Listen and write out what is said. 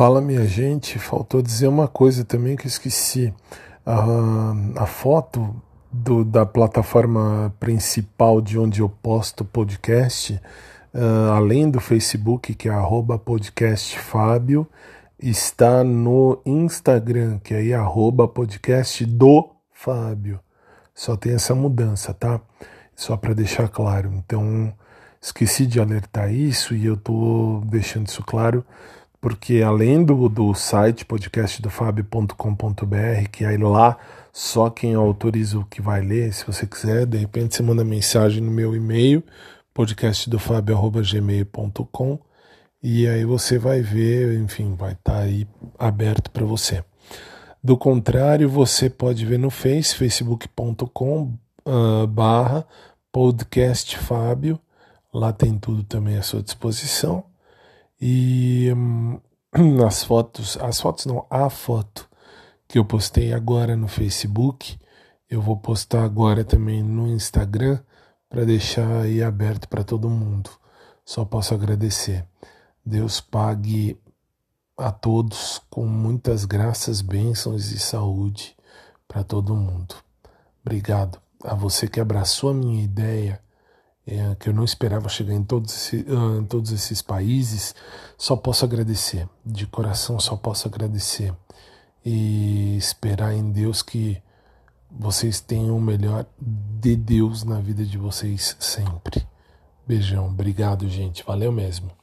Fala, minha gente. Faltou dizer uma coisa também que eu esqueci. A, a foto do, da plataforma principal de onde eu posto podcast, uh, além do Facebook, que é podcastfábio, está no Instagram, que é arroba podcast do Fábio. Só tem essa mudança, tá? Só para deixar claro. Então, esqueci de alertar isso e eu tô deixando isso claro porque além do, do site podcastdofabio.com.br, que aí lá só quem autoriza o que vai ler, se você quiser, de repente você manda mensagem no meu e-mail, podcastdofabio.gmail.com e aí você vai ver, enfim, vai estar tá aí aberto para você. Do contrário, você pode ver no Face, facebook.com uh, barra podcastfabio, lá tem tudo também à sua disposição. E hum, as fotos, as fotos não, a foto que eu postei agora no Facebook, eu vou postar agora também no Instagram para deixar aí aberto para todo mundo. Só posso agradecer. Deus pague a todos com muitas graças, bênçãos e saúde para todo mundo. Obrigado a você que abraçou a minha ideia é, que eu não esperava chegar em todos, esse, uh, em todos esses países, só posso agradecer, de coração só posso agradecer e esperar em Deus que vocês tenham o melhor de Deus na vida de vocês sempre. Beijão, obrigado, gente, valeu mesmo.